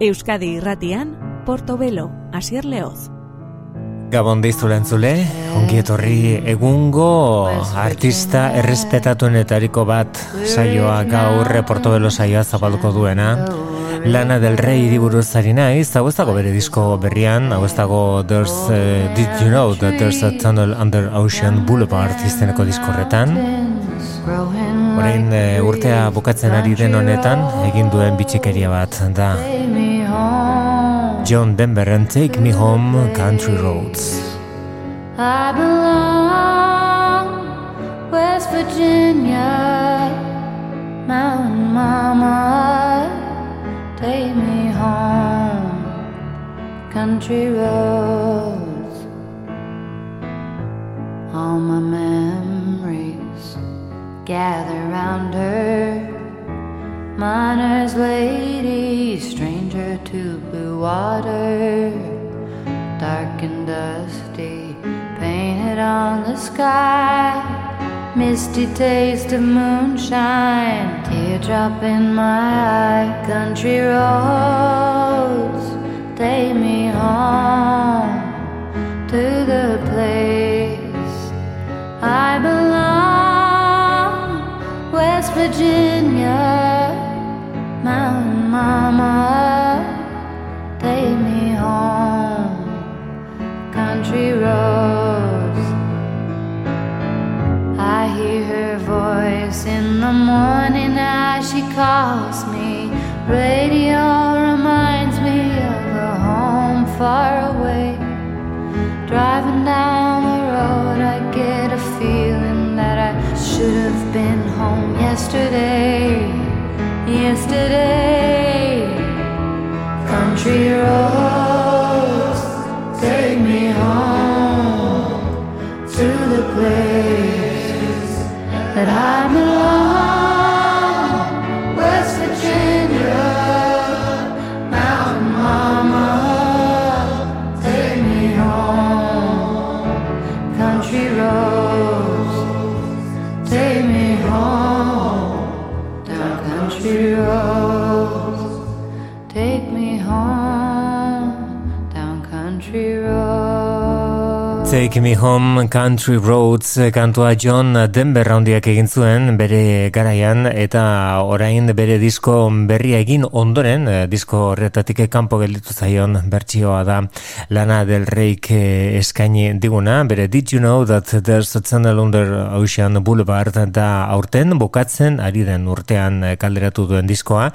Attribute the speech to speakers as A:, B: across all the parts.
A: Euskadi irratian, Portobelo, Asier Leoz.
B: Gabon deiztu lentzule, ongi etorri egungo artista errespetatuenetariko bat saioa gaur Portobelo saioa zabalduko duena. Lana del Rey diburuz ari naiz, hau ez dago bere disko berrian, hau ez dago there's, uh, did you know that there's a tunnel under Ocean Boulevard izteneko diskorretan. Horein uh, urtea bukatzen ari den honetan, egin duen bitxikeria bat da. John Denver and Take Me Home Country Roads.
C: I belong West Virginia. Mountain Mama Take me home. Country roads. All my memories Gather round her Miner's lady, stranger to blue water, dark and dusty, painted on the sky. Misty taste of moonshine, teardrop in my eye. Country roads, take me home to the place I belong, West Virginia. Mountain Mama, take me home, country roads. I hear her voice in the morning as she calls me. Radio reminds me of a home far away. Driving down the road, I get a feeling that I should have been home yesterday yesterday. Country roads take me home to the place that I belong. Take Me Home Country Roads
B: kantua John Denver raundiak egin zuen bere garaian eta orain bere disko berria egin ondoren eh, disko horretatik kanpo gelditu zaion bertsioa da Lana del Reik eh, eskaini diguna. Bere Did You Know That There's a Tunnel Under Ocean Boulevard da aurten bukatzen ari den urtean eh, kalderatu duen diskoa.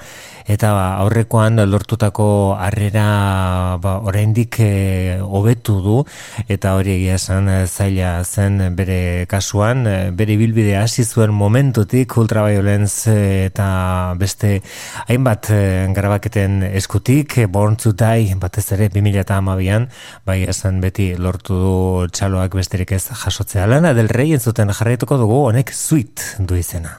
B: Eta aurrekoan lortutako harrera ba, oraindik hobetu du. Eta hori egia esan zaila zen bere kasuan, bere bilbide hasi zuen momentutik ultraviolence eta beste hainbat grabaketen eskutik, born to die, batez ere 2008an, bai esan beti lortu du txaloak besterik ez jasotzea. Lana del rei entzuten jarraituko dugu honek sweet du izena.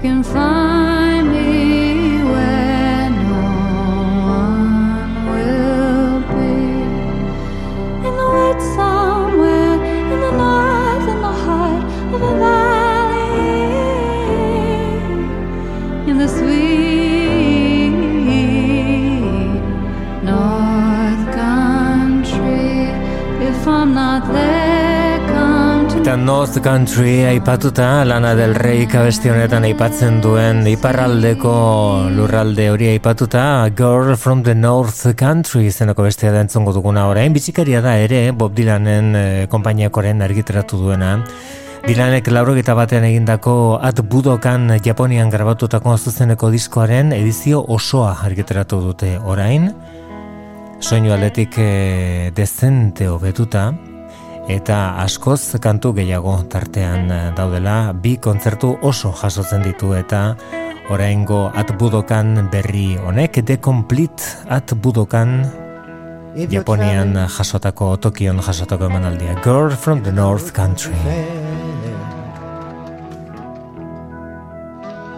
C: Can find me
B: Eta North Country aipatuta Lana del Rey kabesti honetan aipatzen duen iparraldeko lurralde hori aipatuta Girl from the North Country izeneko bestia da entzongo duguna. Orain bitxikaria da ere Bob Dylanen eh, konpainiakoren argitaratu duena. Dylanek laurogeta batean egindako At Budokan Japonian grabatutako zuzeneko diskoaren edizio osoa argitaratu dute. Orain soinu aldetik e, dezente hobetuta eta askoz kantu gehiago tartean eh, daudela bi kontzertu oso jasotzen ditu eta oraingo at budokan berri honek The Complete at budokan
D: If you're
B: Japonian jasotako Tokion jasotako emanaldia Girl from the North Country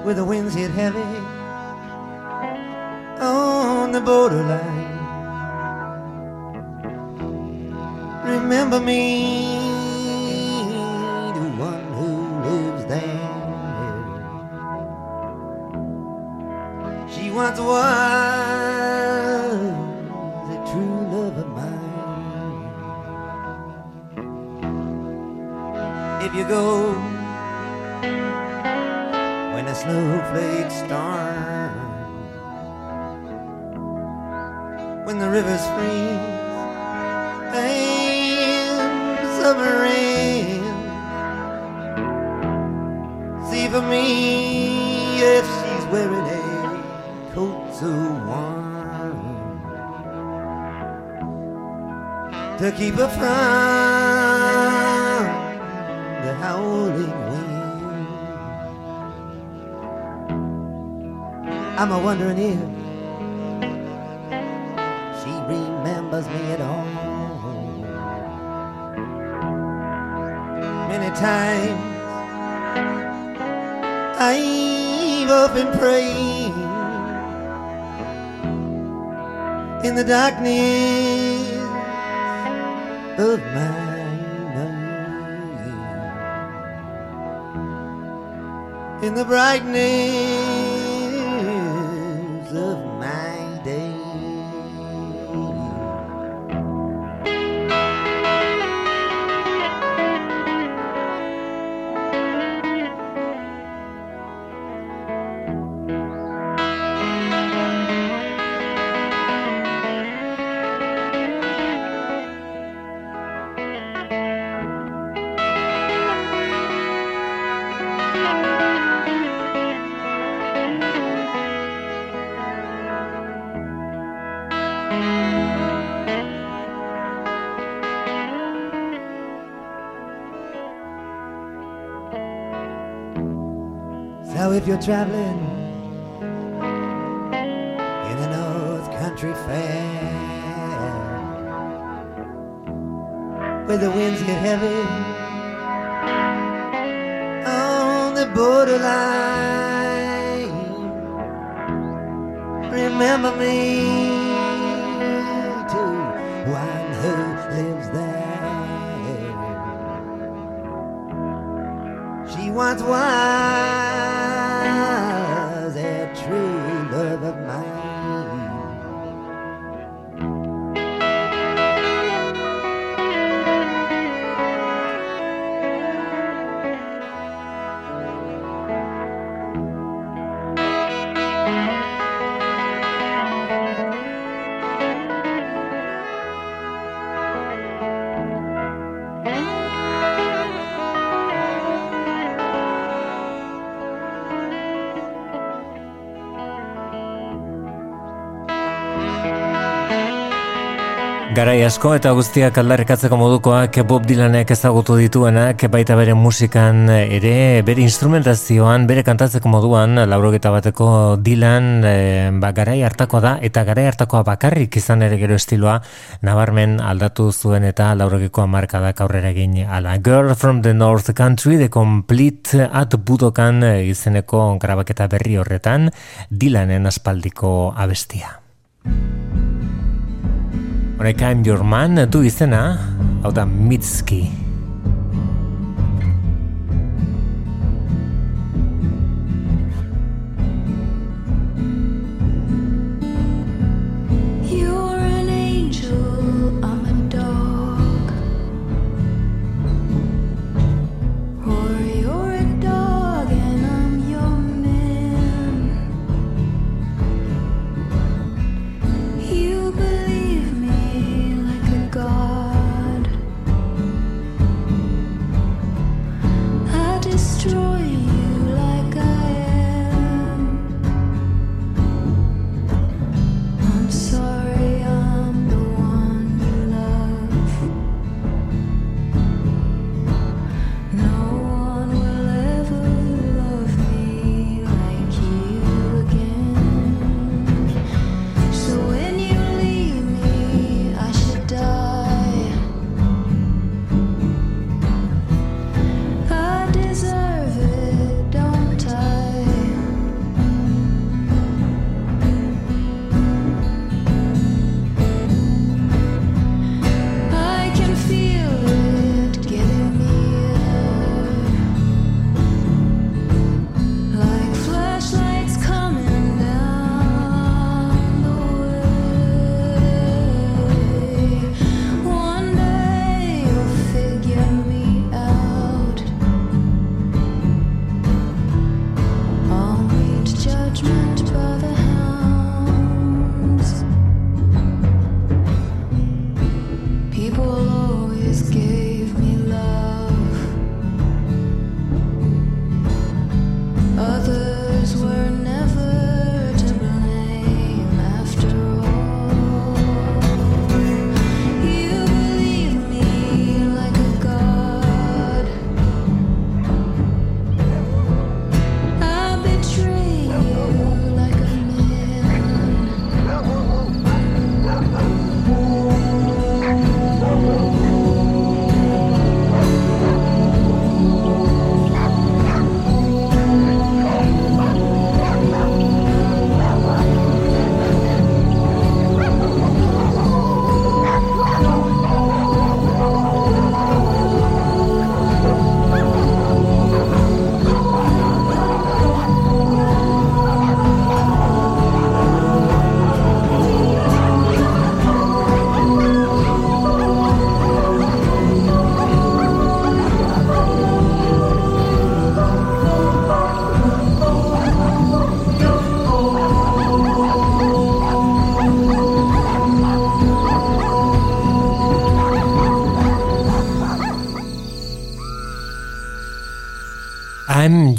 D: Where the winds hit heavy on the borderline. Remember me, the one who lives there. She once was a true love of mine. If you go when the snowflakes start, when the rivers freeze and summer ends. See for me if she's wearing a coat so warm to keep her from the howling wind. I'm a wondering if she remembers me at all. Times. I've often prayed in the darkness of my night, in the brightness if you're traveling in a North Country fair, where the winds get heavy on the borderline, remember me to one who lives there. She wants once
C: Garai asko eta guztiak aldarrikatzeko modukoak Bob Dylanek ezagutu dituenak baita bere musikan ere bere instrumentazioan, bere kantatzeko moduan laurogeta bateko Dylan e, ba, garai hartakoa da eta garai hartakoa bakarrik izan ere gero estiloa nabarmen aldatu zuen eta laurogeko markadak aurrera egin ala Girl from the North Country The Complete at Budokan izeneko grabaketa berri horretan Dylanen aspaldiko abestia. Horrek I'm Your Man du izena, hau da Mitski.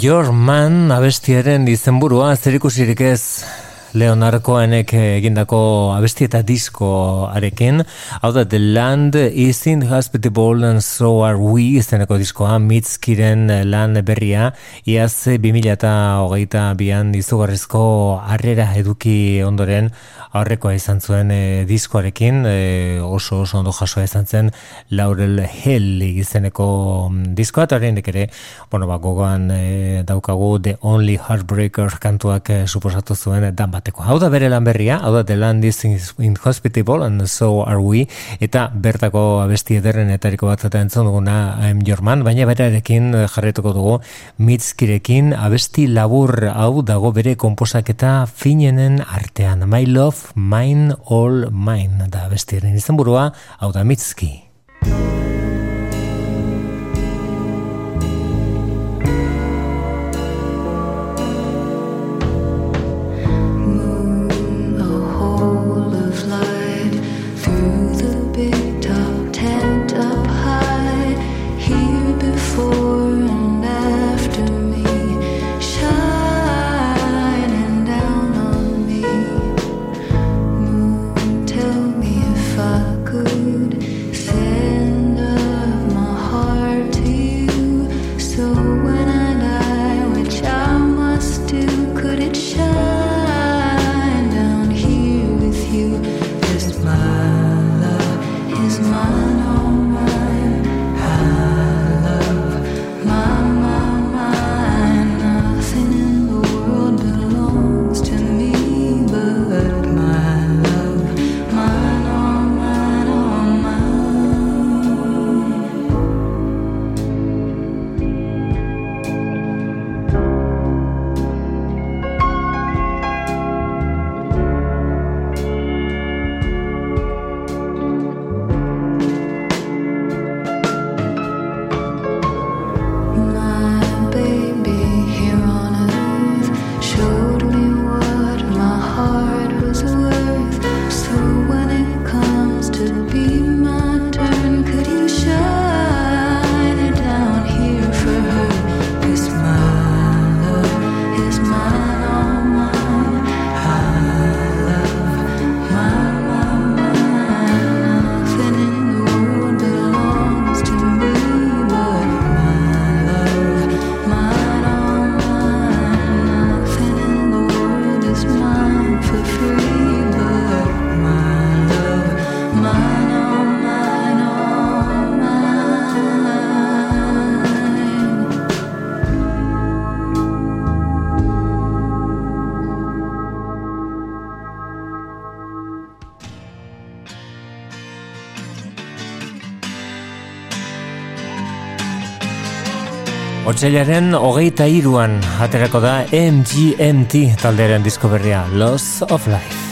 C: Your Man abestiaren izenburua zerikusirik ez Leonarkoenek egindako abesti eta disko arekin. Hau da, The Land is in hospitable and so are we izeneko diskoa, mitzkiren lan berria, iaz 2000 eta hogeita bian izugarrizko harrera eduki ondoren, aurrekoa izan zuen e, diskoarekin, e, oso oso ondo jasoa izan zen Laurel Hill izeneko mm, diskoa, eta horrein ere, bueno, ba, gogoan e, daukagu The Only Heartbreaker kantuak e, suposatu zuen dan
E: emateko. Hau da bere lan berria, hau da The Land is Inhospitable and So Are We, eta bertako abesti ederren etariko bat eta entzun duguna I'm Your Man, baina berarekin jarretuko dugu mitzkirekin abesti labur hau dago bere komposaketa finenen artean. My Love, Mine, All Mine, da abestiaren izan burua, hau da mitzki. Otsailaren hogeita iruan aterako da MGMT talderen disko berria Loss of Life.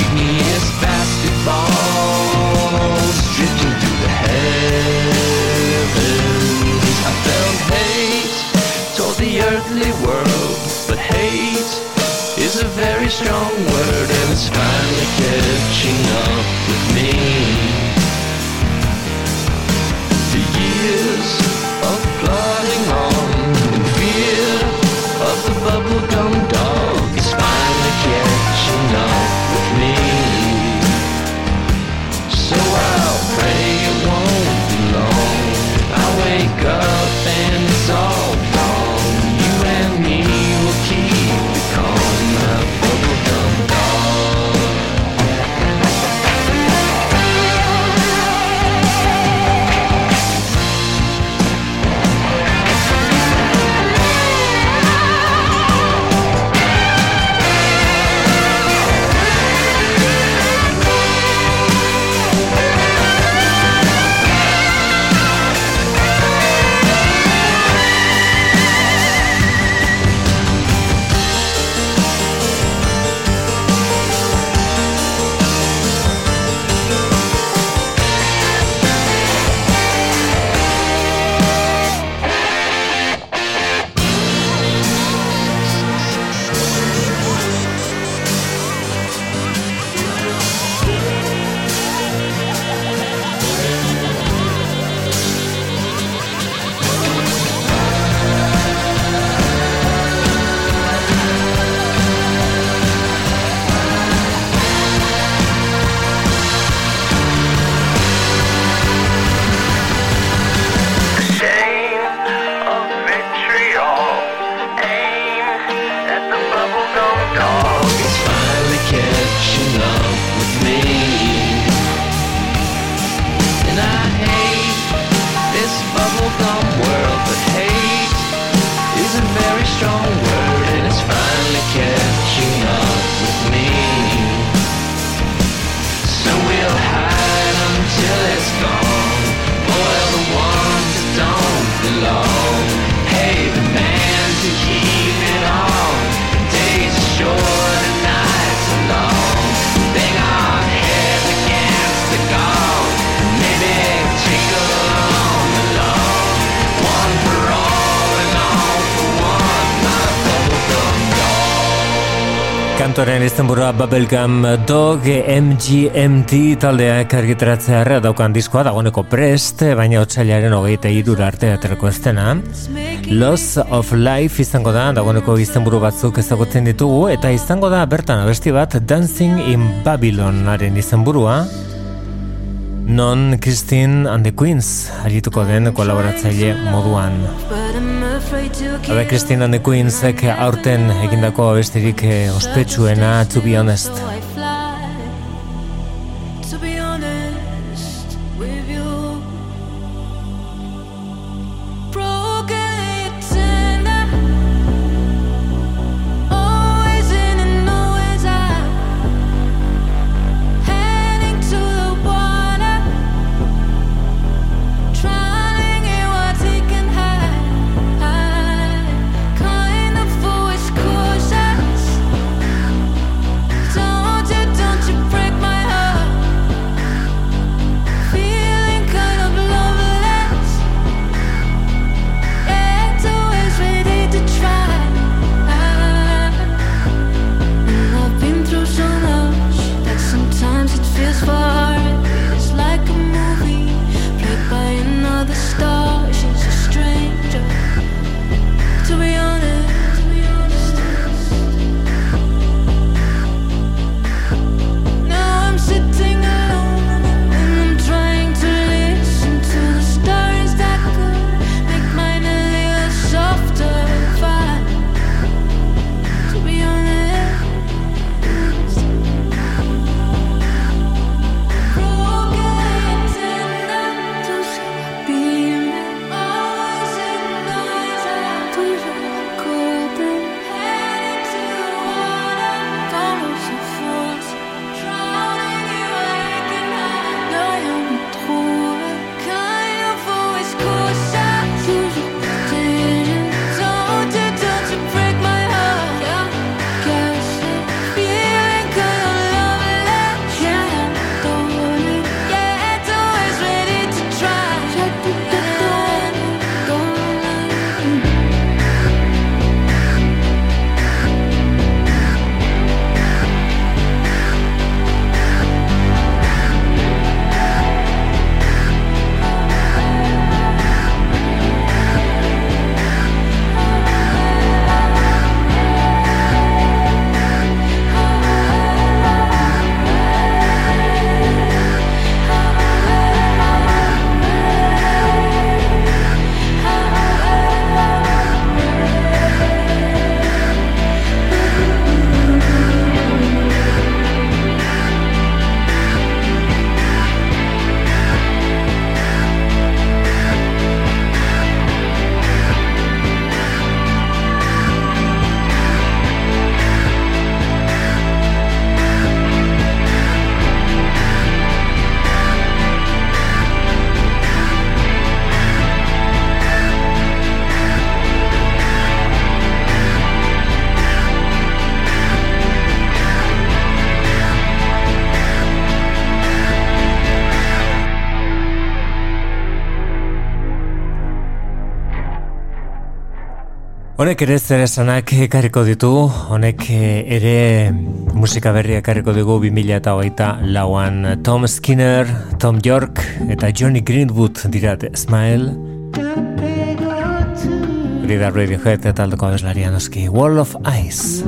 E: Igneous drifting through the heavens. I hate toward the earthly world, but hate is a very strong word, Bubblegum Dog
C: MGMT taldeak argitaratzea daukan diskoa dagoeneko prest, baina otxailaren hogeita irura arte aterako estena. Loss of Life izango da, dagoeneko izenburu batzuk ezagutzen ditugu, eta izango da bertan abesti bat Dancing in Babylon aren izenburua. Non Christine and the Queens arituko den kolaboratzaile moduan. Habe Christine and the Queens aurten egindako besterik eh, ospetsuena to be honest. Honek ere zer esanak ekarriko ditu, honek ere musika berria ekarriko dugu 2000 eta hogeita lauan Tom Skinner, Tom York eta Johnny Greenwood dirat Smile. Rida Radiohead eta aldoko abeslaria noski Wall of Ice.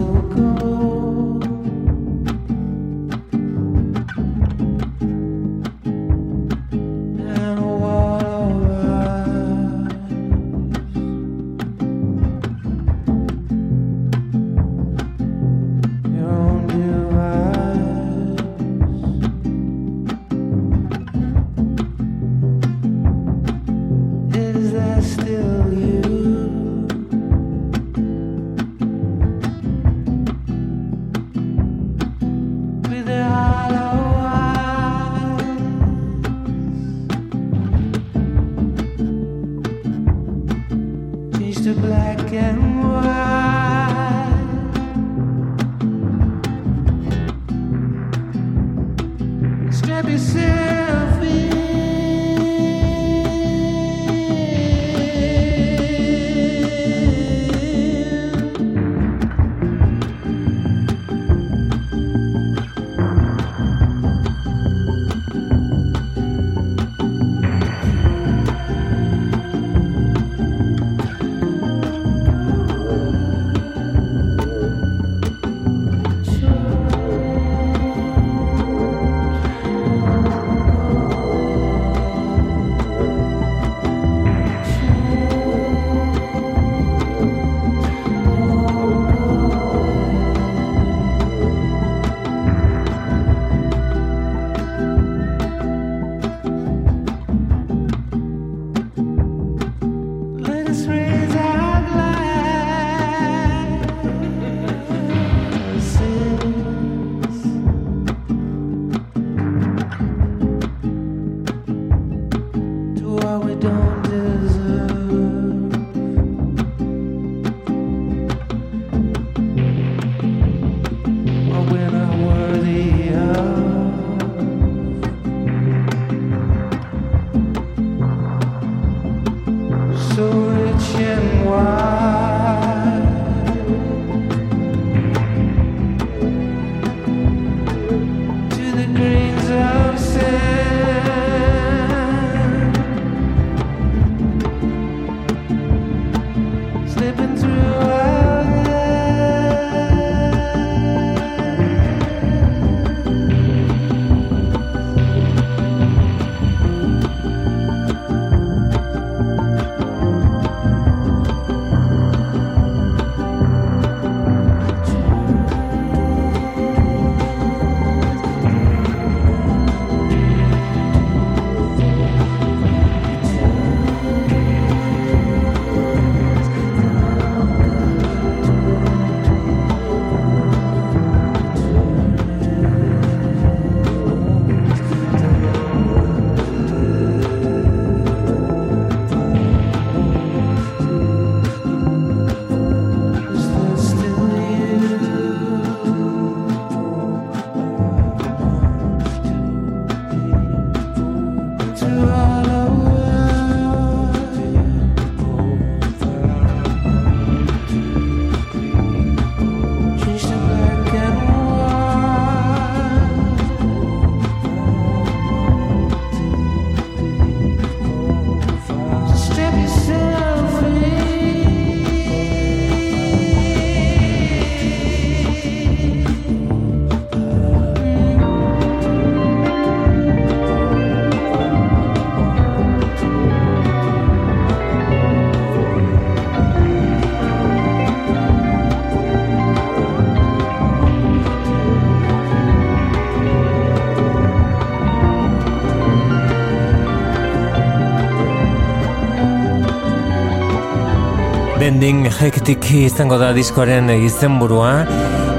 B: Bending hektik izango da diskoaren izenburua.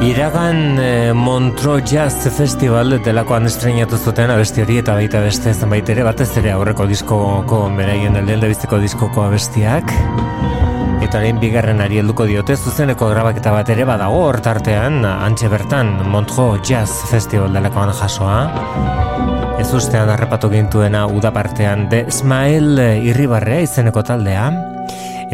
B: Iragan eh, Montreux Jazz Festival delakoan estrenatu zuten abesti hori eta baita beste zenbait ere batez ere aurreko diskoko beraien aldean biziko diskoko abestiak. Eta orain bigarren ari helduko diote zuzeneko grabaketa bat ere badago hortartean antxe bertan Montreux Jazz Festival delakoan jasoa. Ez ustean harrapatu gintuena udapartean de Smile Irribarrea izeneko taldea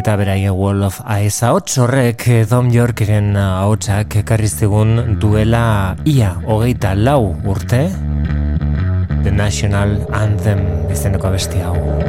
B: eta beraien Wall of Ice hauts horrek eh, Dom Yorkeren eh, hautsak ekarri zigun duela ia hogeita lau urte The National Anthem izeneko besti hau.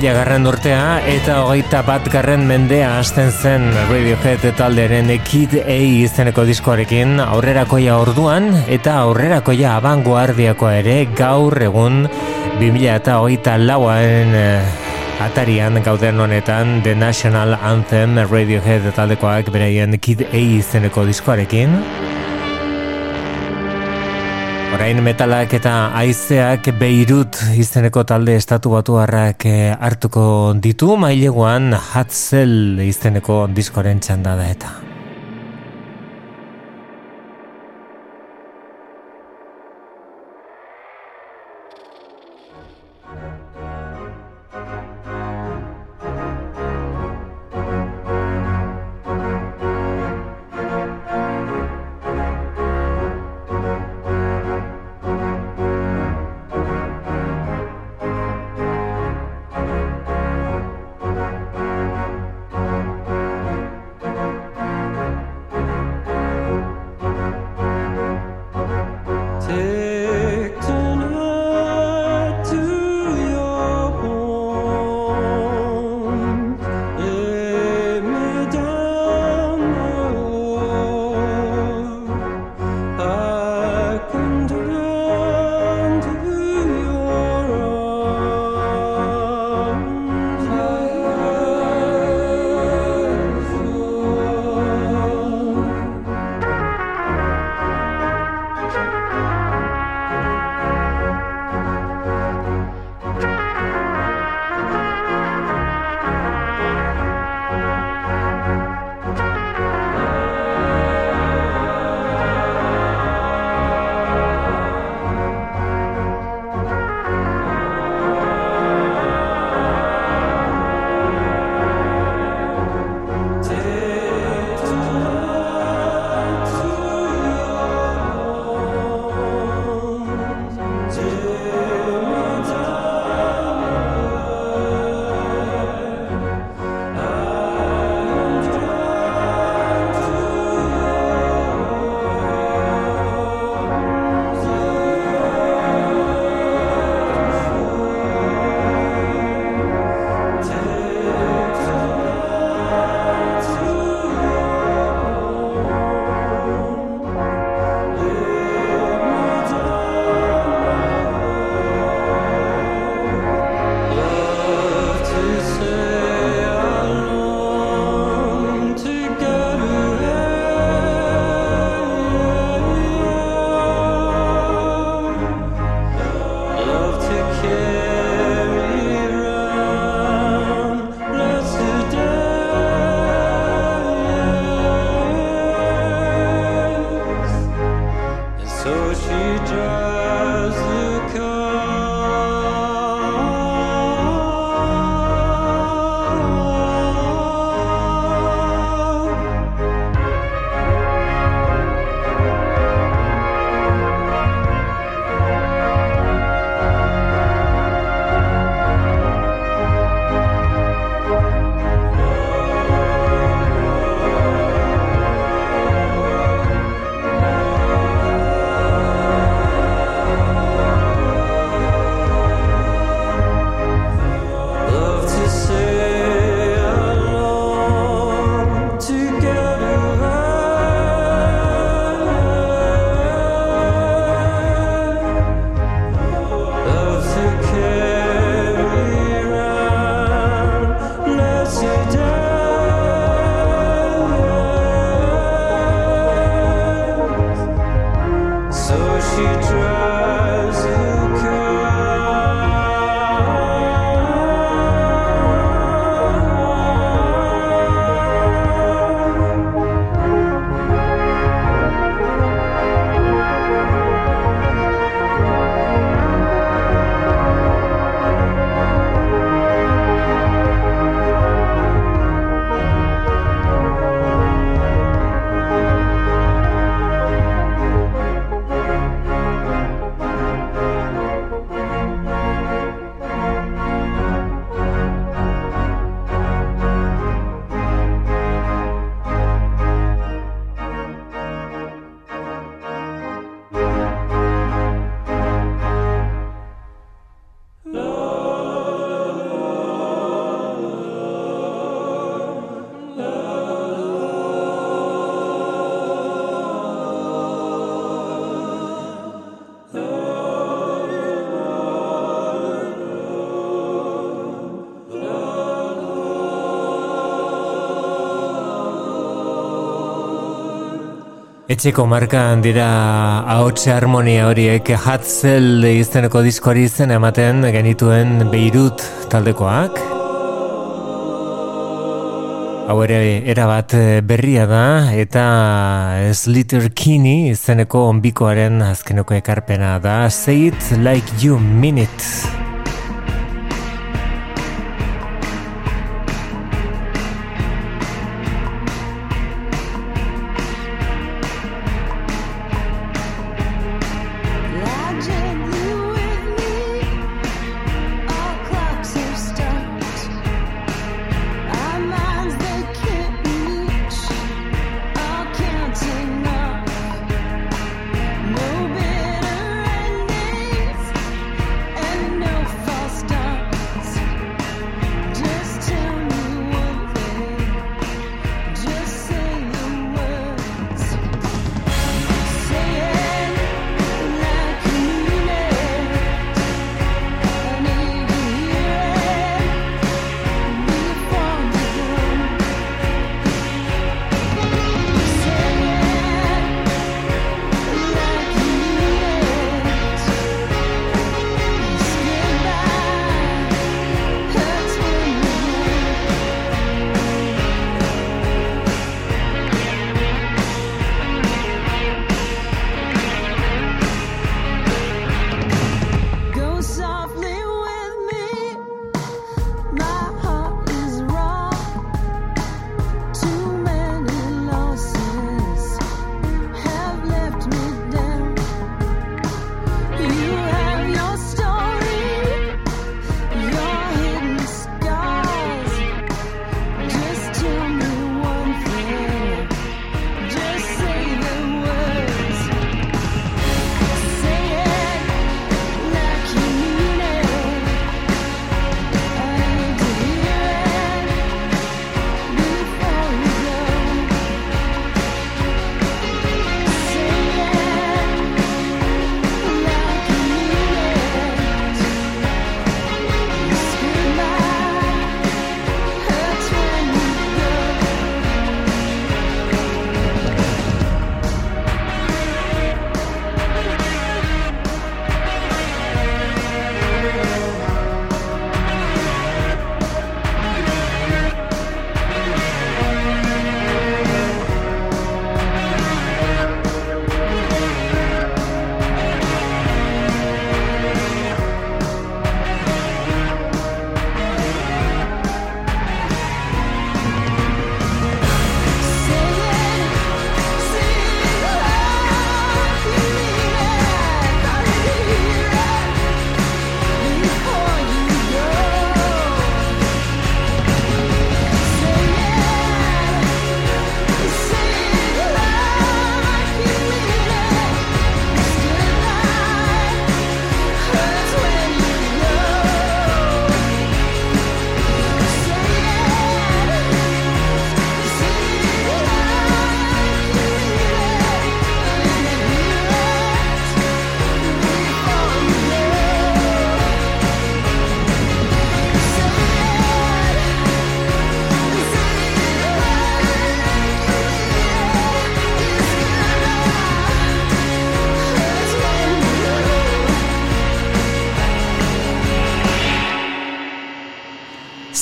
B: 2000 garren urtea eta hogeita bat garren mendea hasten zen Radiohead taldearen Kid A izeneko diskoarekin aurrerakoia orduan eta aurrerakoia abanguardiakoa ere gaur egun 2000 eta hogeita lauaen eh, atarian gauden honetan The National Anthem Radiohead taldekoak bereien Kid A izeneko diskoarekin Orain metalak eta aizeak beirut izeneko talde estatu batu harrak eh, hartuko ditu maileguan hatzel izeneko diskoren txanda da eta.
F: Etxeko markan dira ahotse harmonia horiek Hatzel izeneko diskoari izen ematen genituen Beirut taldekoak. Hau ere erabat berria da eta Slither Kini izeneko onbikoaren azkeneko ekarpena da Say it like you mean it.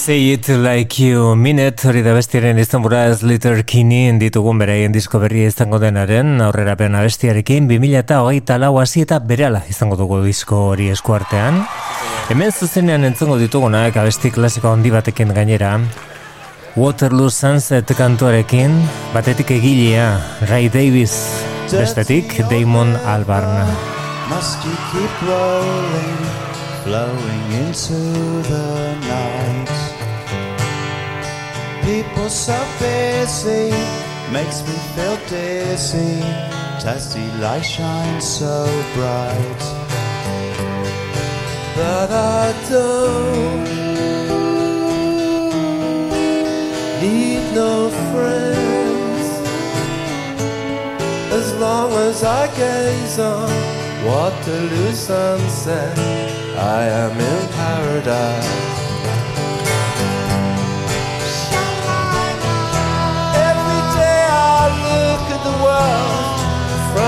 F: Say it like you it, hori da bestiaren izan bura ez Litter Kini ditugun beraien disko berria izango denaren, aurrera pena bestiarekin, 2000 eta hogeita lau hasi eta berala izango dugu disko hori eskuartean. Hemen zuzenean entzongo ditugunak abesti klasiko handi batekin gainera, Waterloo Sunset kantuarekin, batetik egilea, Ray Davis, bestetik Damon Albarn. Must you keep rolling, flowing into the night people so busy makes me feel dizzy. Testy light shines so bright, but I don't need no friends as long as I gaze on Waterloo sunset. I am in paradise.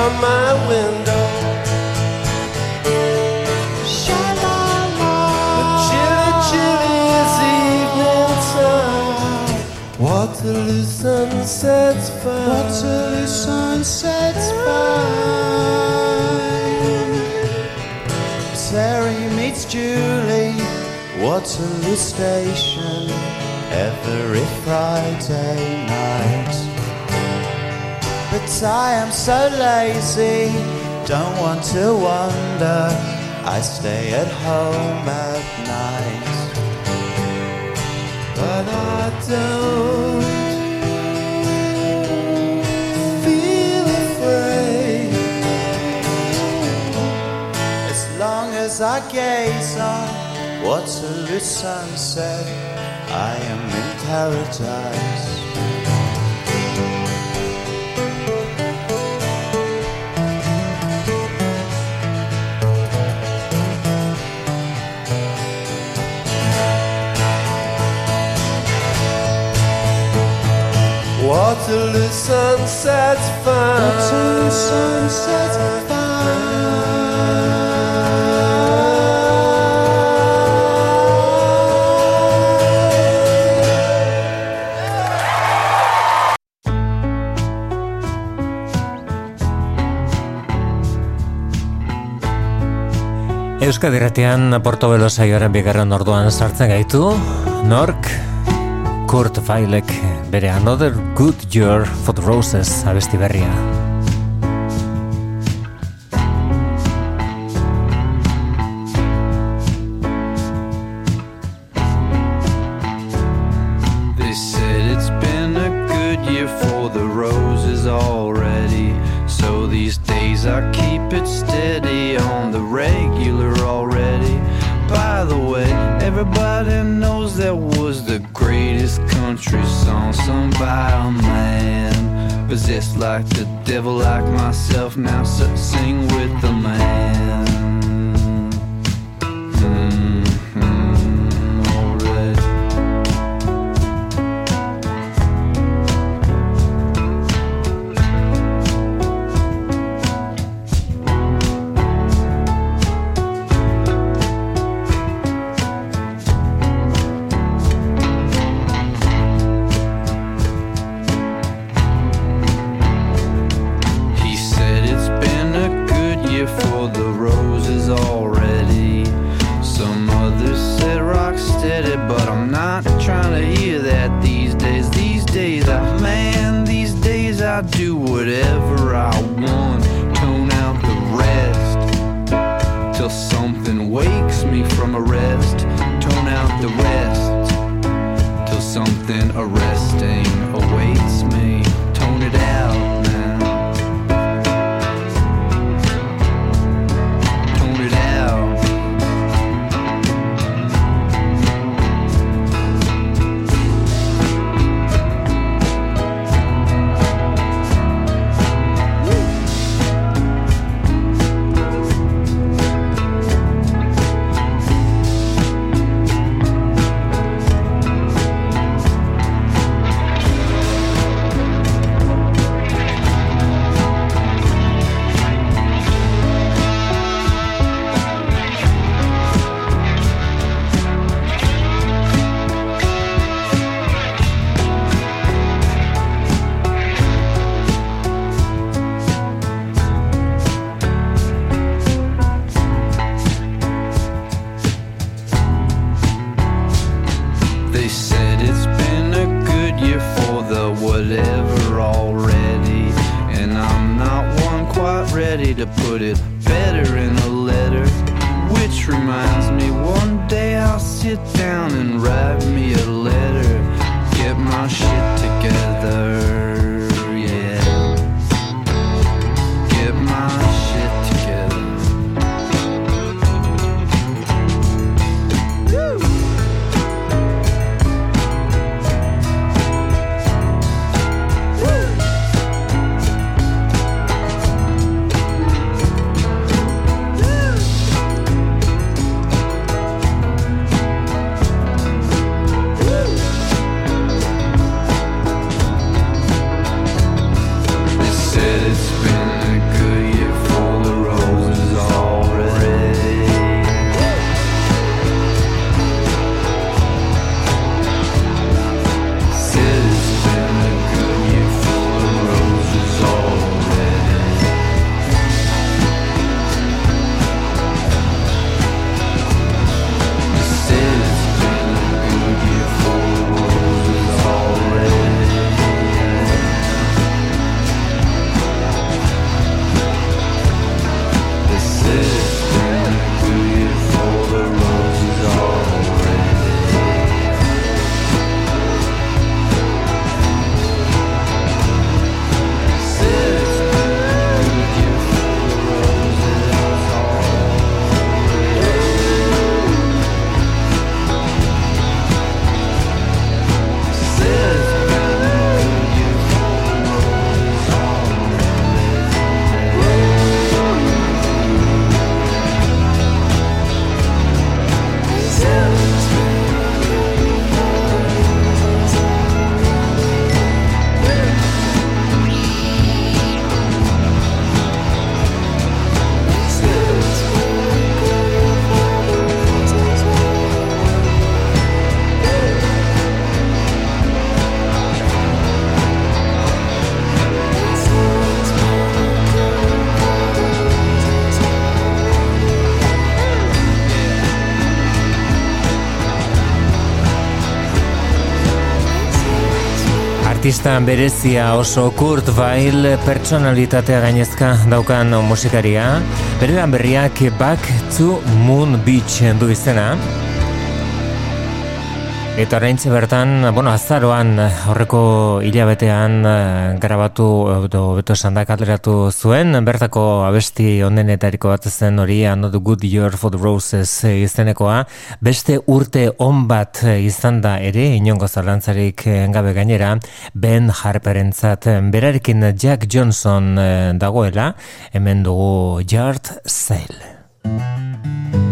G: From my window. The chilly, chilliest evening time. Waterloo sunsets fine. Waterloo sunsets fine. Terry meets Julie. Waterloo Station every Friday night. But I am so lazy, don't want to wander. I stay at home at night. But I don't feel afraid as long as I gaze on Waterloo sunset. I am in paradise. Waterloo sunsets fine. Waterloo sunsets
B: Euskadiratian Portobelo saioaren bigarren orduan sartzen gaitu, nork Kurt Weilek bere Another Good Year for the Roses abesti berria.
E: It's been a good year for the roses already. So these days I keep it steady on the regular already. By the way, everybody by a man. Possessed like the devil, like myself, now sing with the man.
B: Artista berezia oso Kurt Weill personalitatea gainezka daukan musikaria, bere berriak Back to Moon Beach du izena, Eta oraintze bertan, bueno, azaroan horreko hilabetean eh, grabatu edo beto esan da zuen, bertako abesti onenetariko bat zen hori Not Good Year for the Roses izenekoa, beste urte on bat izan da ere, inongo zalantzarik engabe gainera, Ben Harperentzat berarekin Jack Johnson eh, dagoela, hemen dugu Yard Sale.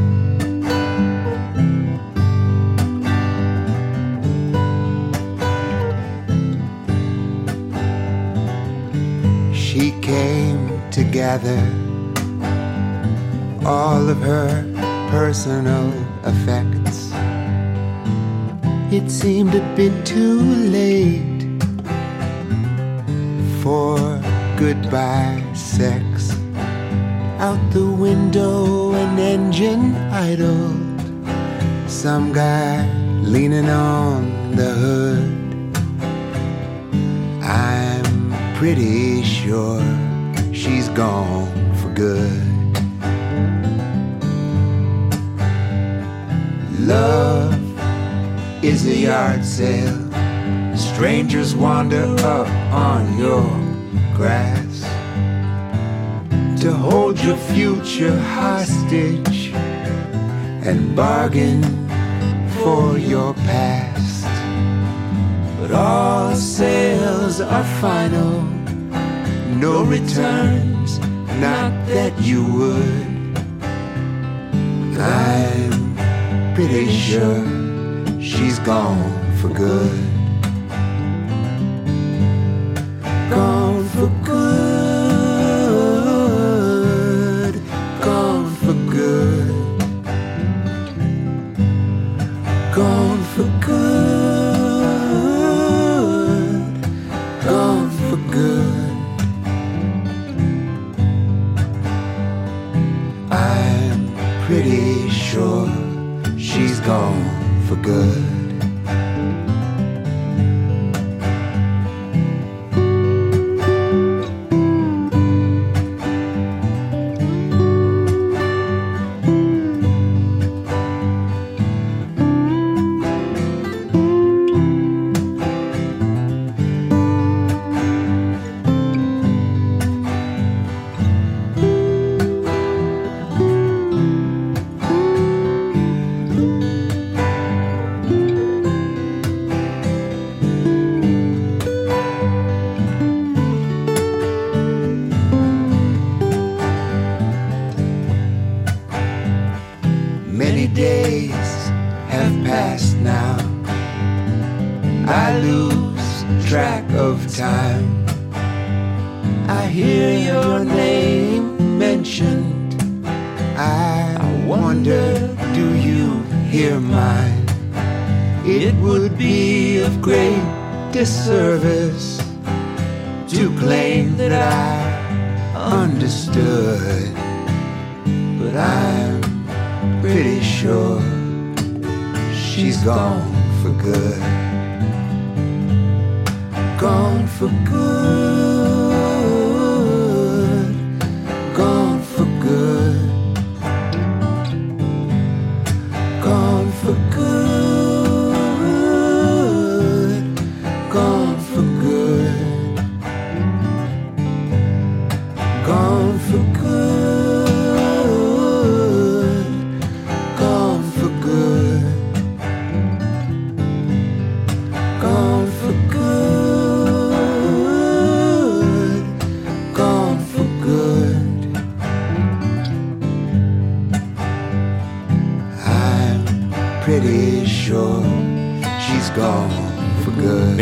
D: Came to gather all of her personal effects. It seemed a bit too late for goodbye sex. Out the window, an engine idled. Some guy leaning on the hood. I'm pretty sure she's gone for good. Love is a yard sale. Strangers wander up on your grass to hold your future hostage and bargain for your past. But all sales are final, no returns, not that you would. I'm pretty sure she's gone for good. Gone for good.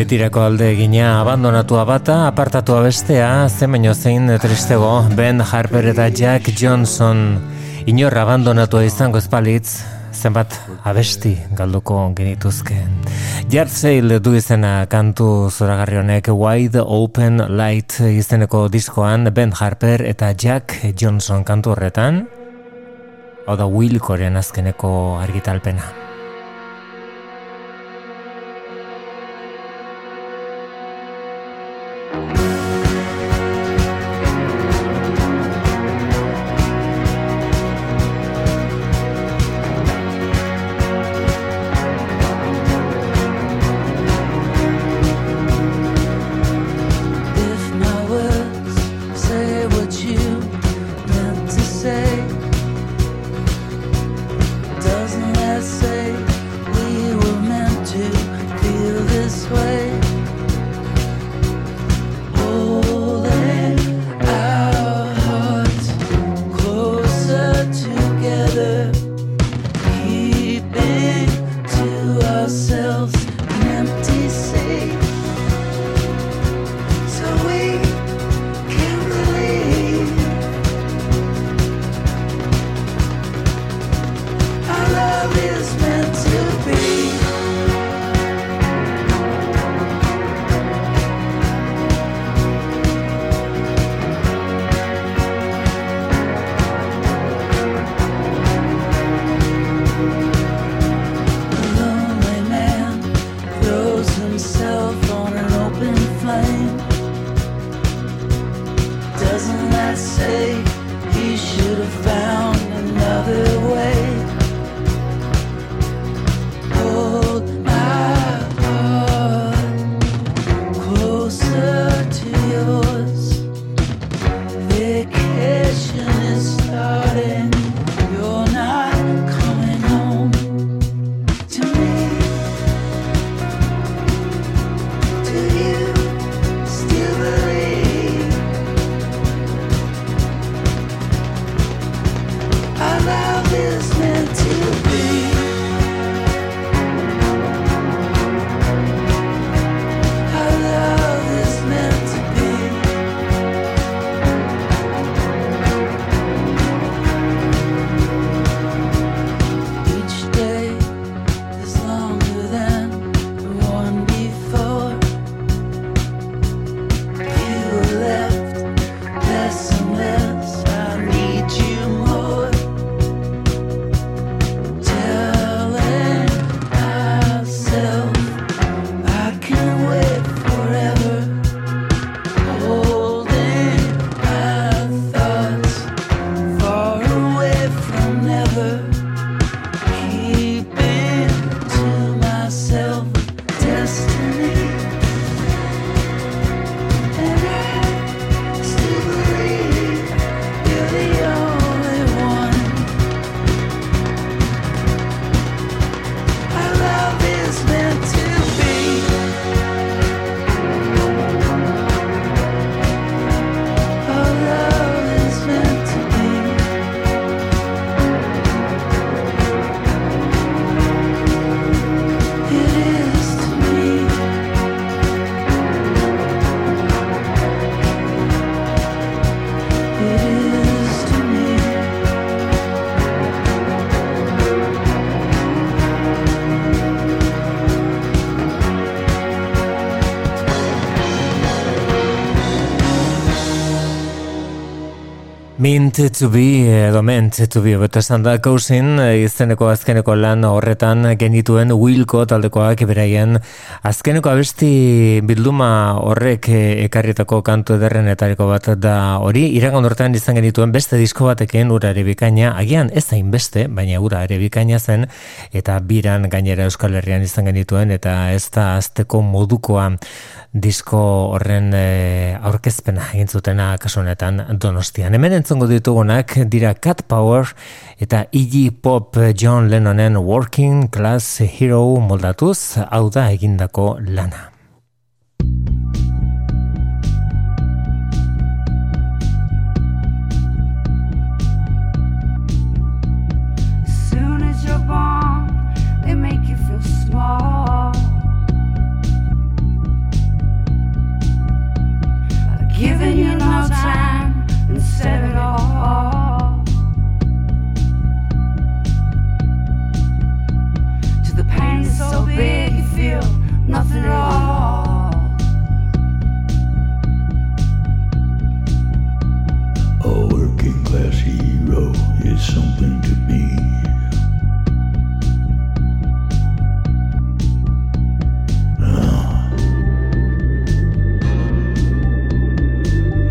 B: Betirako alde egina abandonatua bata, apartatua bestea, zemen zein tristego, Ben Harper eta Jack Johnson inorra abandonatua izango espalitz, zenbat abesti galduko genituzke. Yard du izena kantu zoragarri honek Wide Open Light izeneko diskoan Ben Harper eta Jack Johnson kantu horretan, hau da Wilkoren azkeneko argitalpena. To be, edo meant to be, bete esan da, kausin, izteneko azkeneko lan horretan genituen Wilko taldekoak beraien azkeneko abesti bilduma horrek ekarrietako kantu ederren etariko bat da hori, iragan horretan izan genituen beste disko batekin ura ere bikaina, agian ez zain beste, baina ura ere bikaina zen, eta biran gainera Euskal Herrian izan genituen, eta ez da azteko modukoa disko horren aurkezpena egin zutena kasunetan Donostian. Hemen entzongo ditugunak dira Cat Power eta Iggy Pop John Lennonen Working Class Hero moldatuz hau da egindako lana.
H: Nothing at all.
D: A working class hero is something to be.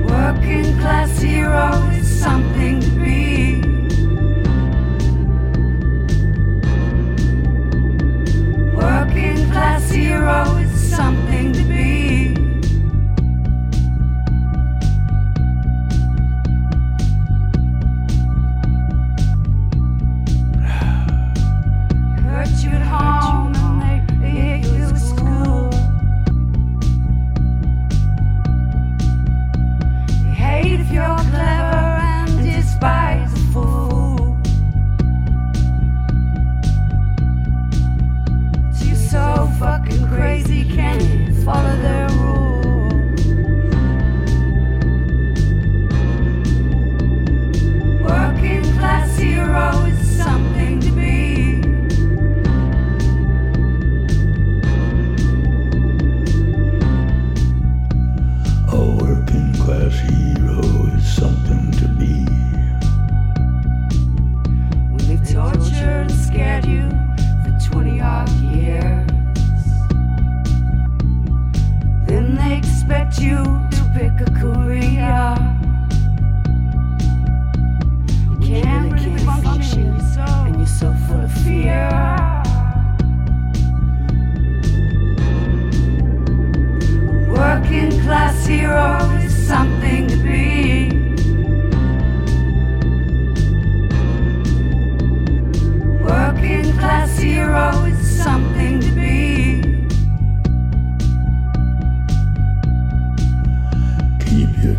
H: Working class hero is something to be. Working class hero is something follow their rules. Working class hero is something to be.
D: A working class hero is something to be.
H: Tortured and scared you for 20 odd years, you to pick a career. You can't really function, and you're so full of fear. Working class hero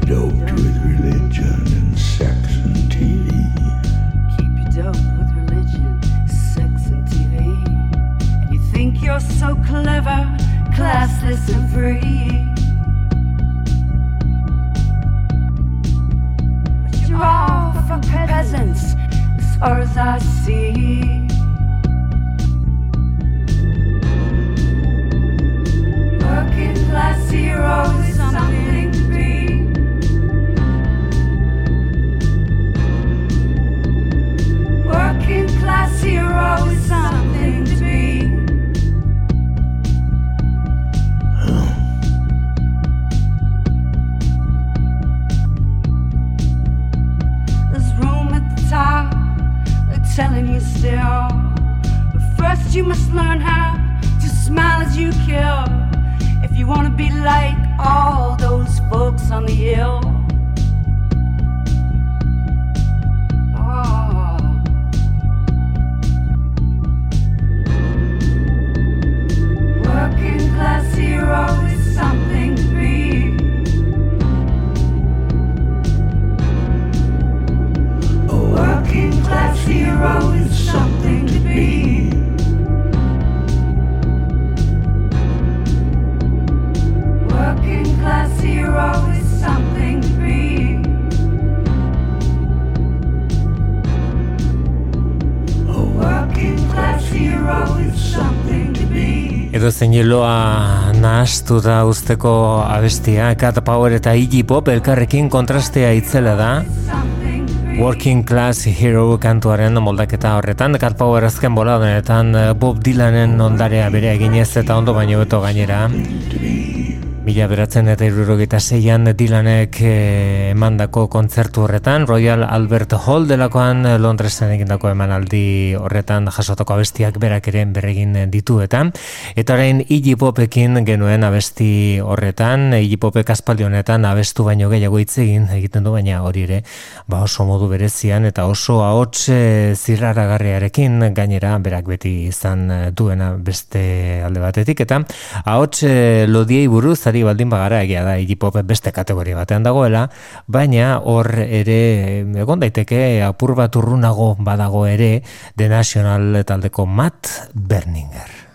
D: doped with religion and sex and TV.
H: Keep you dope with religion, sex, and TV. And you think you're so clever, classless, and free. But you're all for peasants, as far as I see. Working class hero is something want to be like all those folks on the hill.
E: Zein hiloa nahastu da usteko abestia, Cat Power eta Iggy Pop elkarrekin kontrastea itzela da. Working Class Hero kantuaren moldaketa horretan, Cat Power azken boladonetan Bob Dylanen ondarea bere eginez eta ondo baino beto gainera. Mila beratzen eta irurogeita zeian Dylanek eh, emandako kontzertu horretan, Royal Albert Hall delakoan eh, Londresen egindako emanaldi horretan jasotako abestiak berak ere berregin ditu eta. Eta orain Iggy Popekin genuen abesti horretan, Iggy Popek aspaldi honetan abestu baino gehiago hitz egin egiten du baina hori ere ba oso modu berezian eta oso ahots eh, zirraragarriarekin gainera berak beti izan duena beste alde batetik. Eta ahots lodiei buruz ari baldin bagara egia da Iggy Pop beste kategoria batean dagoela baina hor ere egon daiteke apur bat urrunago badago ere The National taldeko Matt Berninger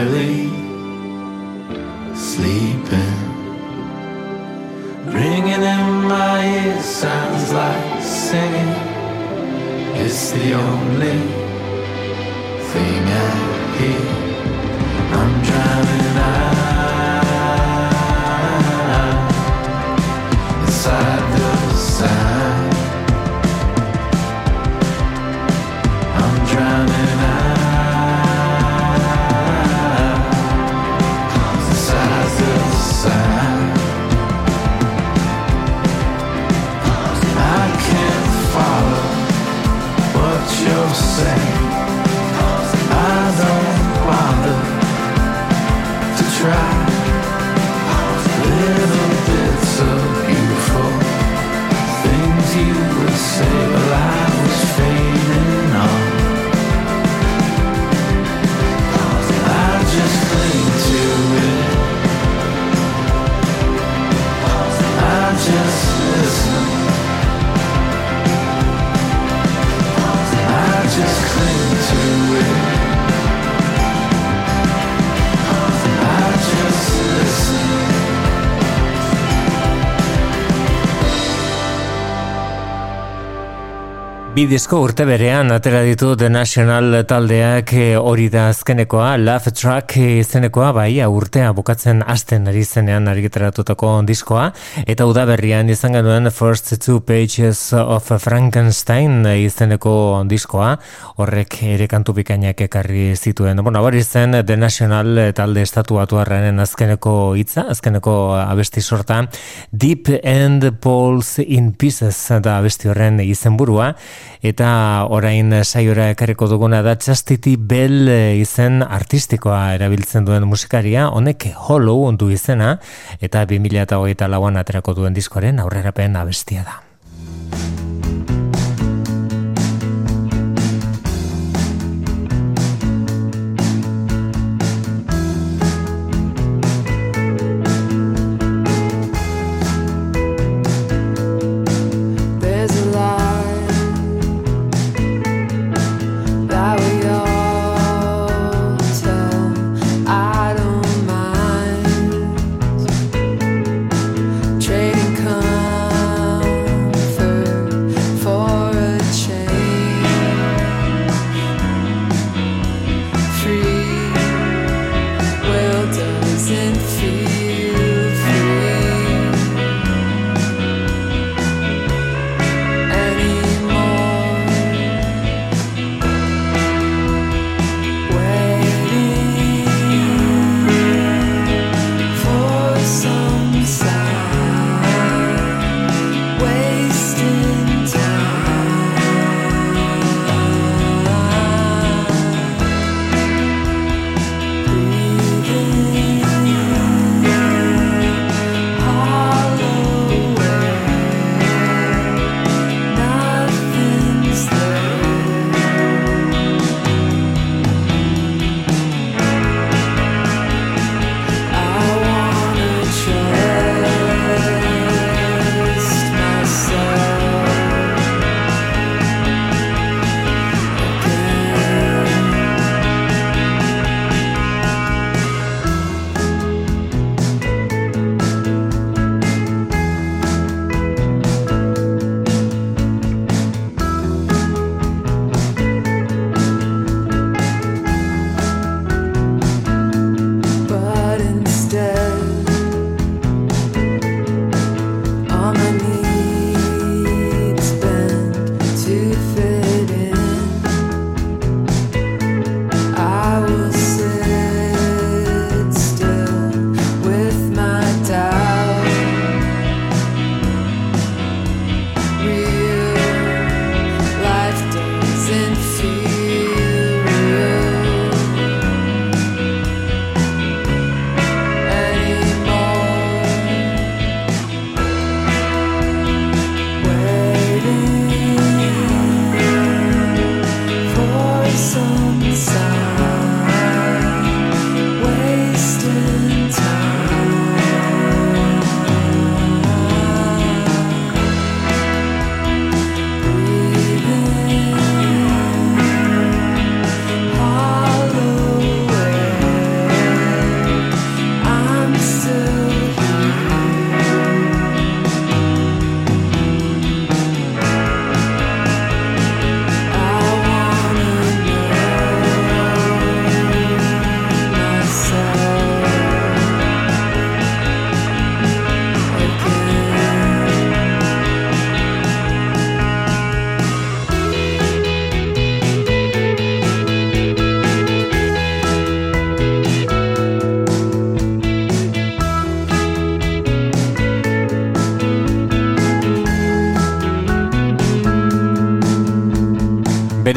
I: barely sleeping. Ringing in my ears sounds like singing. It's the only thing I hear.
J: Bi disko urte berean atera ditu The National taldeak eh, hori da azkenekoa, Love Track izenekoa, bai, urtea bukatzen hasten ari zenean argitaratutako diskoa, eta udaberrian izan genuen First Two Pages of Frankenstein izeneko diskoa, horrek ere kantu bikainak ekarri zituen. Bueno, hori zen The National talde estatuatu arranen azkeneko hitza, azkeneko abesti sorta, Deep End Pulse in Pieces da abesti horren izenburua, eta orain saiora ekarriko duguna da Chastity Bell izen artistikoa erabiltzen duen musikaria, honek Hollow ondu izena, eta 2008 lauan aterako duen diskoaren aurrerapen abestia da.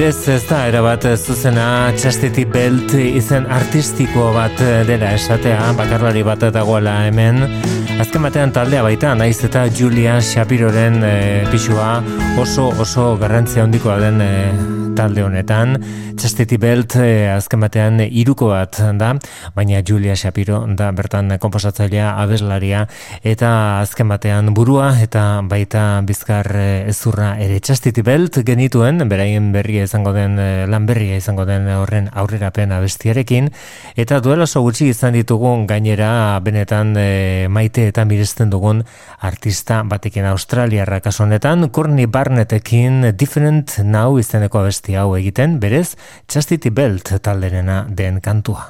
J: Berez ez da erabat zuzena txastiti belt izen artistiko bat dela esatea, bakarlari bat dagoela hemen. Azken batean taldea baita, naiz eta Julia Shapiroren e, pixua oso oso garrantzia handikoa den e,
F: talde honetan. Chastity Belt eh, azken batean iruko bat da, baina Julia Shapiro da bertan komposatzailea abeslaria eta azken batean burua eta baita bizkar eh, ezurra ere. Chastity Belt genituen, beraien berria izango den, eh, lan berria izango den horren aurrerapen abestiarekin, eta duela oso gutxi izan ditugun gainera benetan maite eta miresten dugun artista batekin Australiarra kasonetan, Courtney Barnettekin Different Now izeneko abesti hau egiten, berez, Chastity Belt talderena den kantua.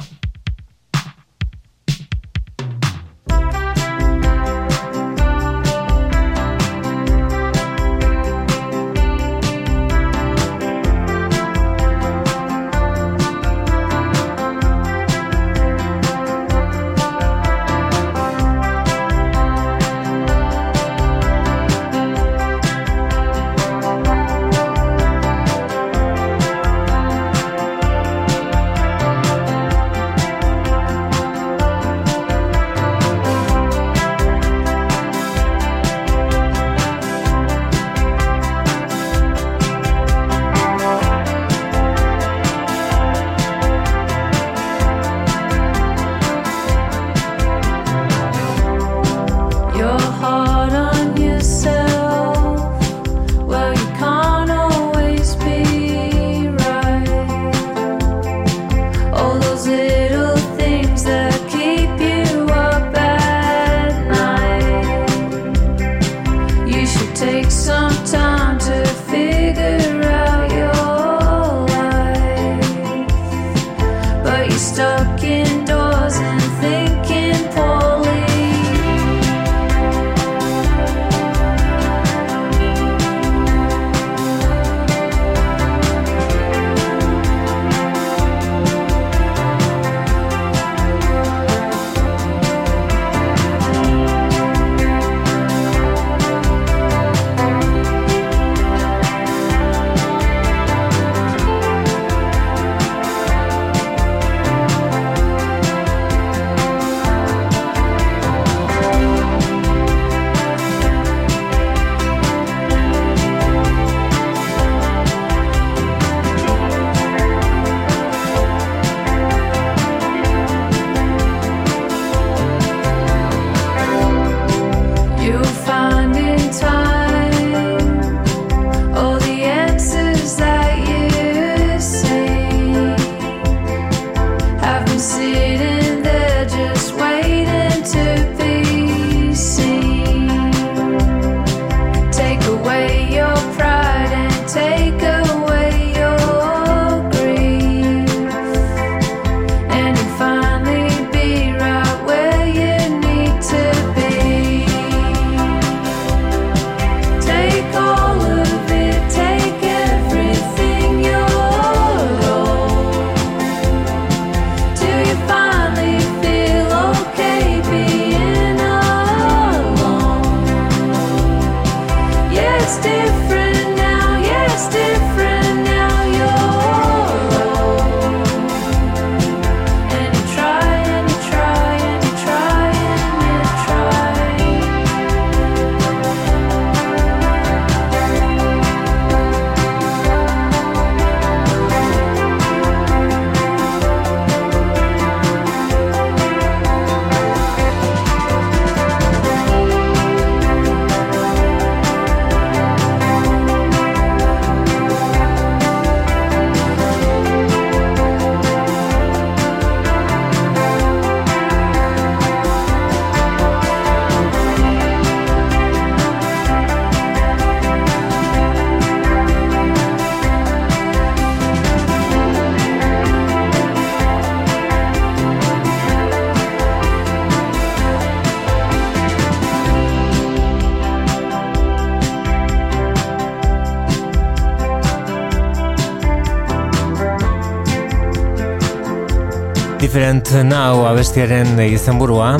F: Different Now abestiaren izenburua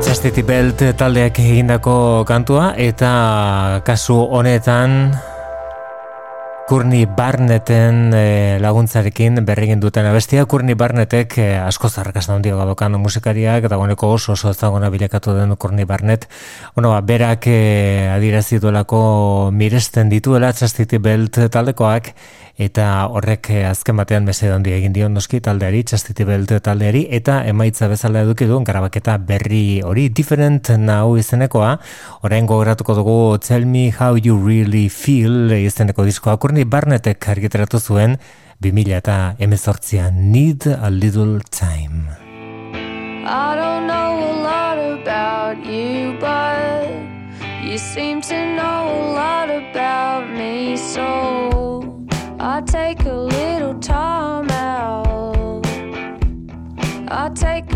F: Chastity Belt taldeak egindako kantua eta kasu honetan
B: Kurni Barneten e, laguntzarekin berregin duten abestia. Kurni Barnetek e, asko zarrakazta handia gadokan musikariak, eta goneko oso oso ezaguna bilekatu den Kurni Barnet. Bueno, ba, berak e, adirazi duelako miresten dituela txastiti belt taldekoak, eta horrek eh, azken batean mese handi egin dion noski taldeari, txastiti belte taldeari, eta emaitza bezala eduki duen garabaketa berri hori different now izenekoa, orain gogoratuko dugu Tell Me How You Really Feel izeneko diskoa, kurni barnetek argiteratu zuen 2000 eta emezortzian Need a Little Time.
F: I don't know a lot about you, but you seem to know a lot about me, so I take a little time out. I take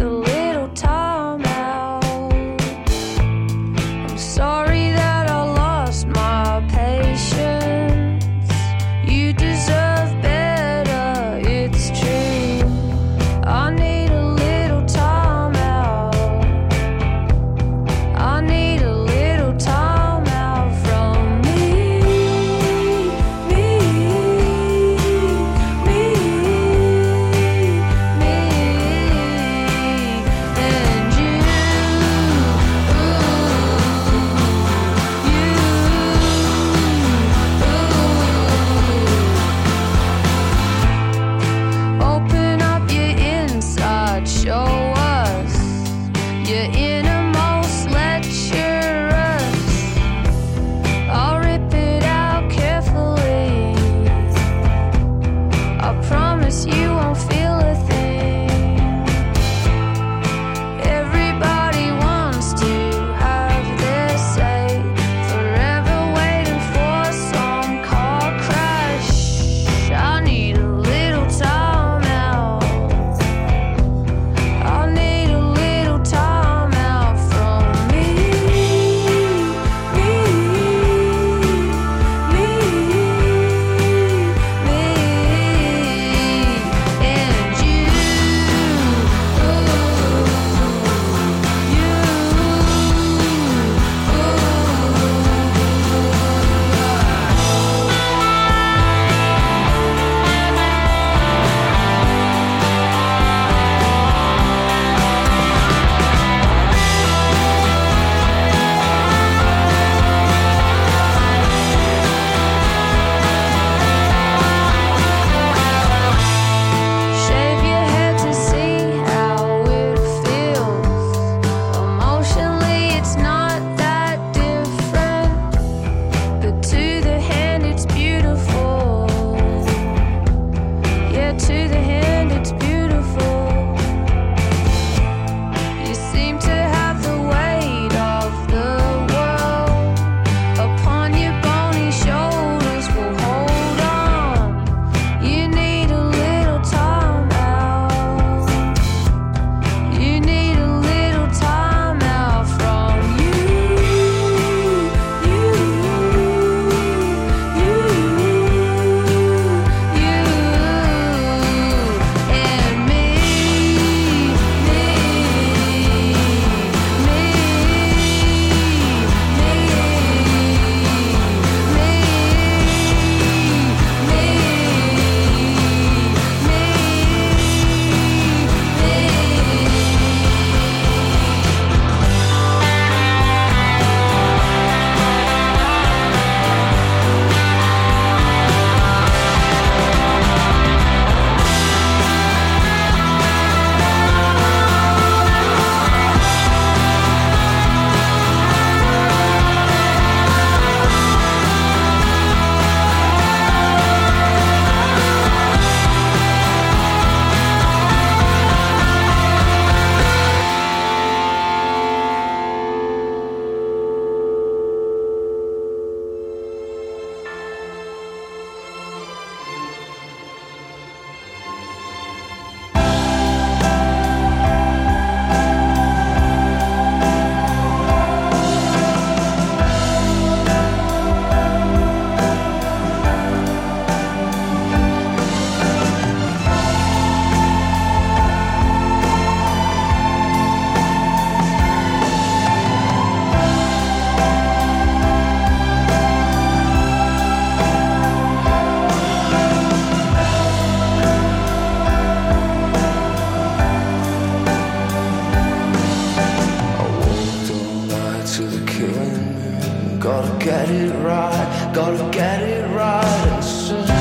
E: Let it rise.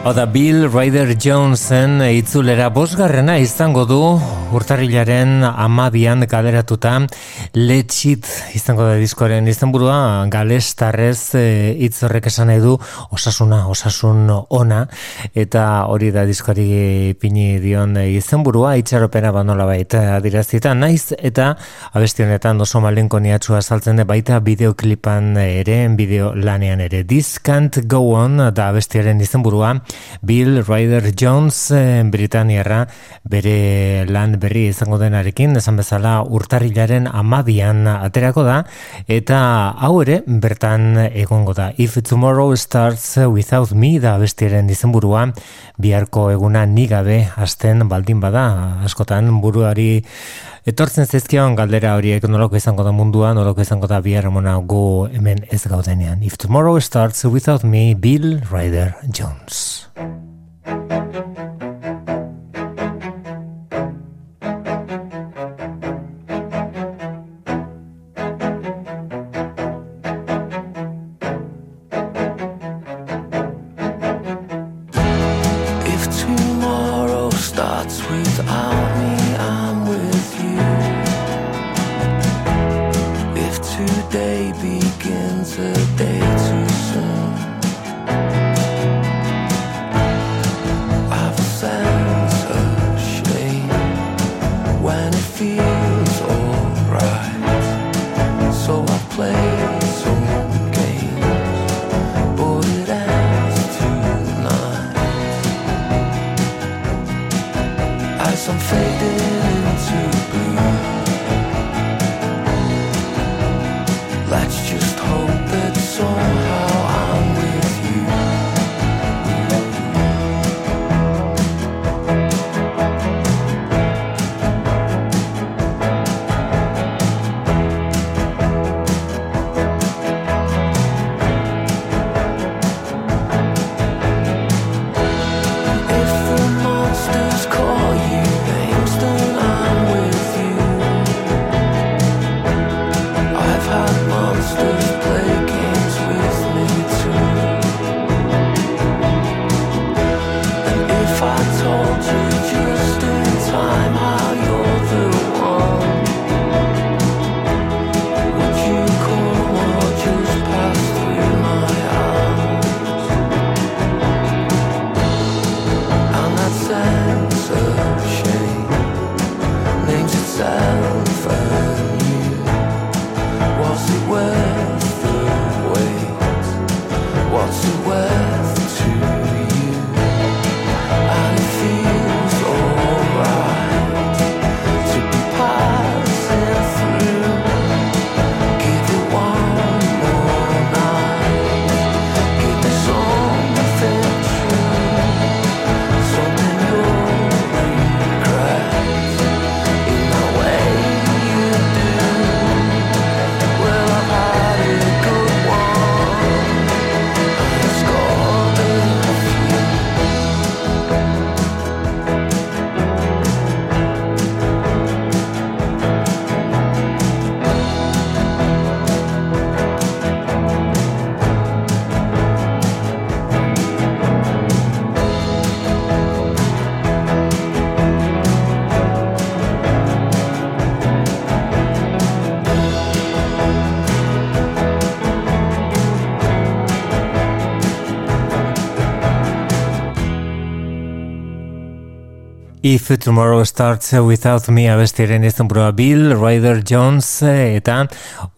B: Oda Bill Ryder Jonesen itzulera bosgarrena izango du urtarrilaren amabian galeratuta. Letxit izango da diskoaren izenburua. Galestarrez e, hitz horrek esan nahi du osasuna, osasun ona. Eta hori da diskoari pini dion izenburua. Itxaropena banola baita adirazita naiz eta abesti honetan oso malenko niatxua saltzen de baita bideoklipan ere, bideo lanean ere. This Can't Go On da abestiaren izenburua Bill Ryder Jones eh, Britaniarra bere lan berri izango denarekin esan bezala urtarrilaren amabian aterako da eta hau ere bertan egongo da. If Tomorrow Starts Without Me da bestiaren izenburua biharko eguna nigabe hasten baldin bada askotan buruari etortzen zezkion galdera horiek nolako izango da mundua nolako izango da bihar mona gu hemen ez gaudenean. If Tomorrow Starts Without Me Bill Ryder Jones
E: If Tomorrow Starts Without Me
B: abestiren izan burua Bill Ryder Jones eta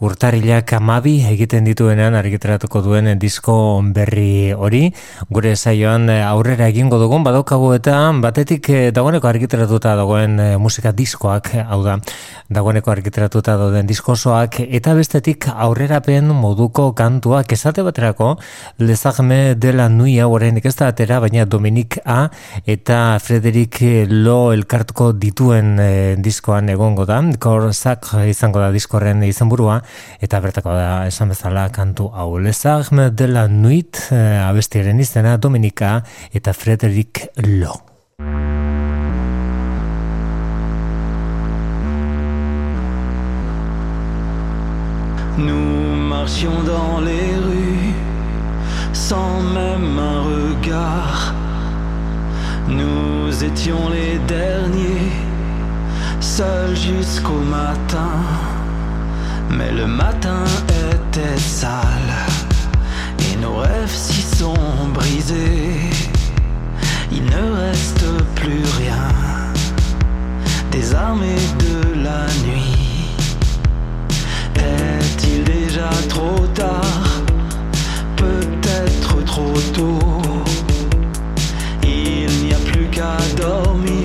B: urtarilak amabi egiten dituenean argiteratuko duen disko berri hori. Gure saioan aurrera egingo dugun badaukagu eta batetik dagoeneko argiteratuta dagoen musika diskoak, hau da, dagoeneko argiteratuta dauden diskosoak eta bestetik aurrerapen moduko kantuak esate baterako lezagme dela nui hau ez da atera, baina Dominik A eta Frederik lo elkartuko dituen e, diskoan egongo da, korzak izango da diskorren izenburua eta bertako da esan bezala kantu hau. Lezak dela nuit e, abestiaren izena Dominika eta Frederik Lo.
K: Nous marchions dans les rues sans même un regard Nous étions les derniers, seuls jusqu'au matin. Mais le matin était sale nos rêves s'y sont brisés. Il ne reste plus rien des armées de la nuit. Est-il déjà trop tard? Peut-être trop tôt qu'à dormir, dormir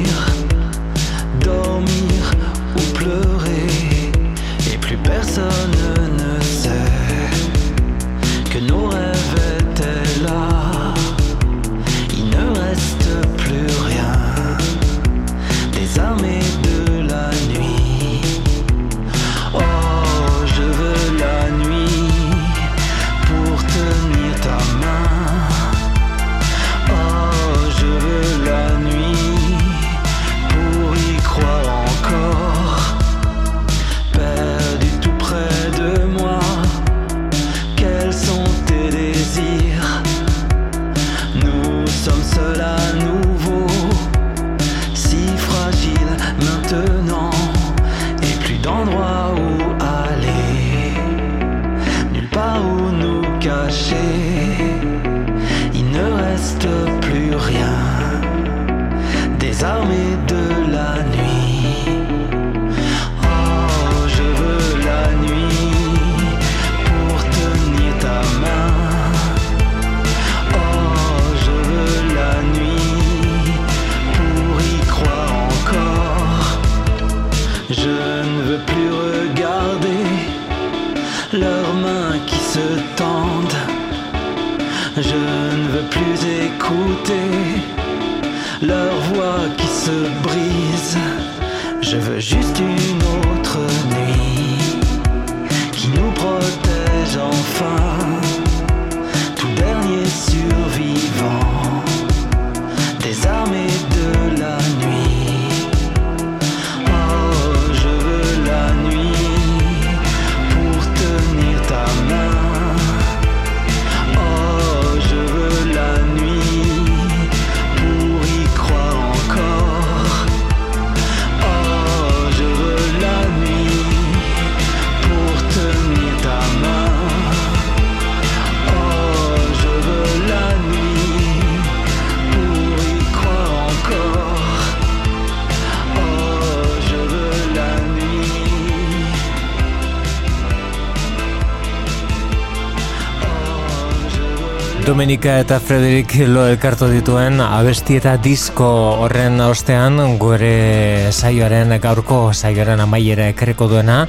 B: Domenika eta Frederik lo elkartu dituen abesti eta disko horren ostean gure saioaren gaurko saioaren amaiera ekarriko duena.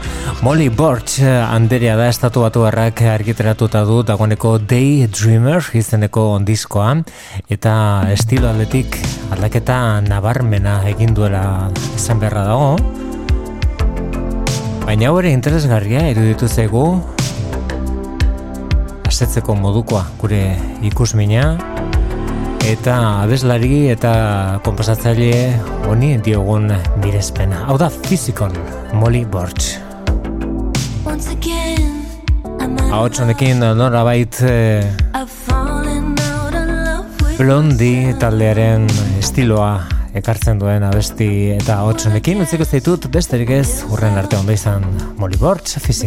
B: Molly Borch anderea da estatu batu harrak argiteratuta du dagoeneko Daydreamer izeneko diskoa. Eta estilo aldetik aldaketa nabarmena egin duela esan beharra dago. Baina hori interesgarria iruditu zaigu asetzeko modukoa gure ikusmina eta abeslari eta konposatzaile honi diogun birezpena. Hau da Physical, Molly Borch.
L: Once again, I'm
B: Ahots honekin norabait eh, blondi taldearen estiloa ekartzen duen abesti eta ahots honekin utziko zaitut besterik ez urren arte ondo izan Molly Borch
L: is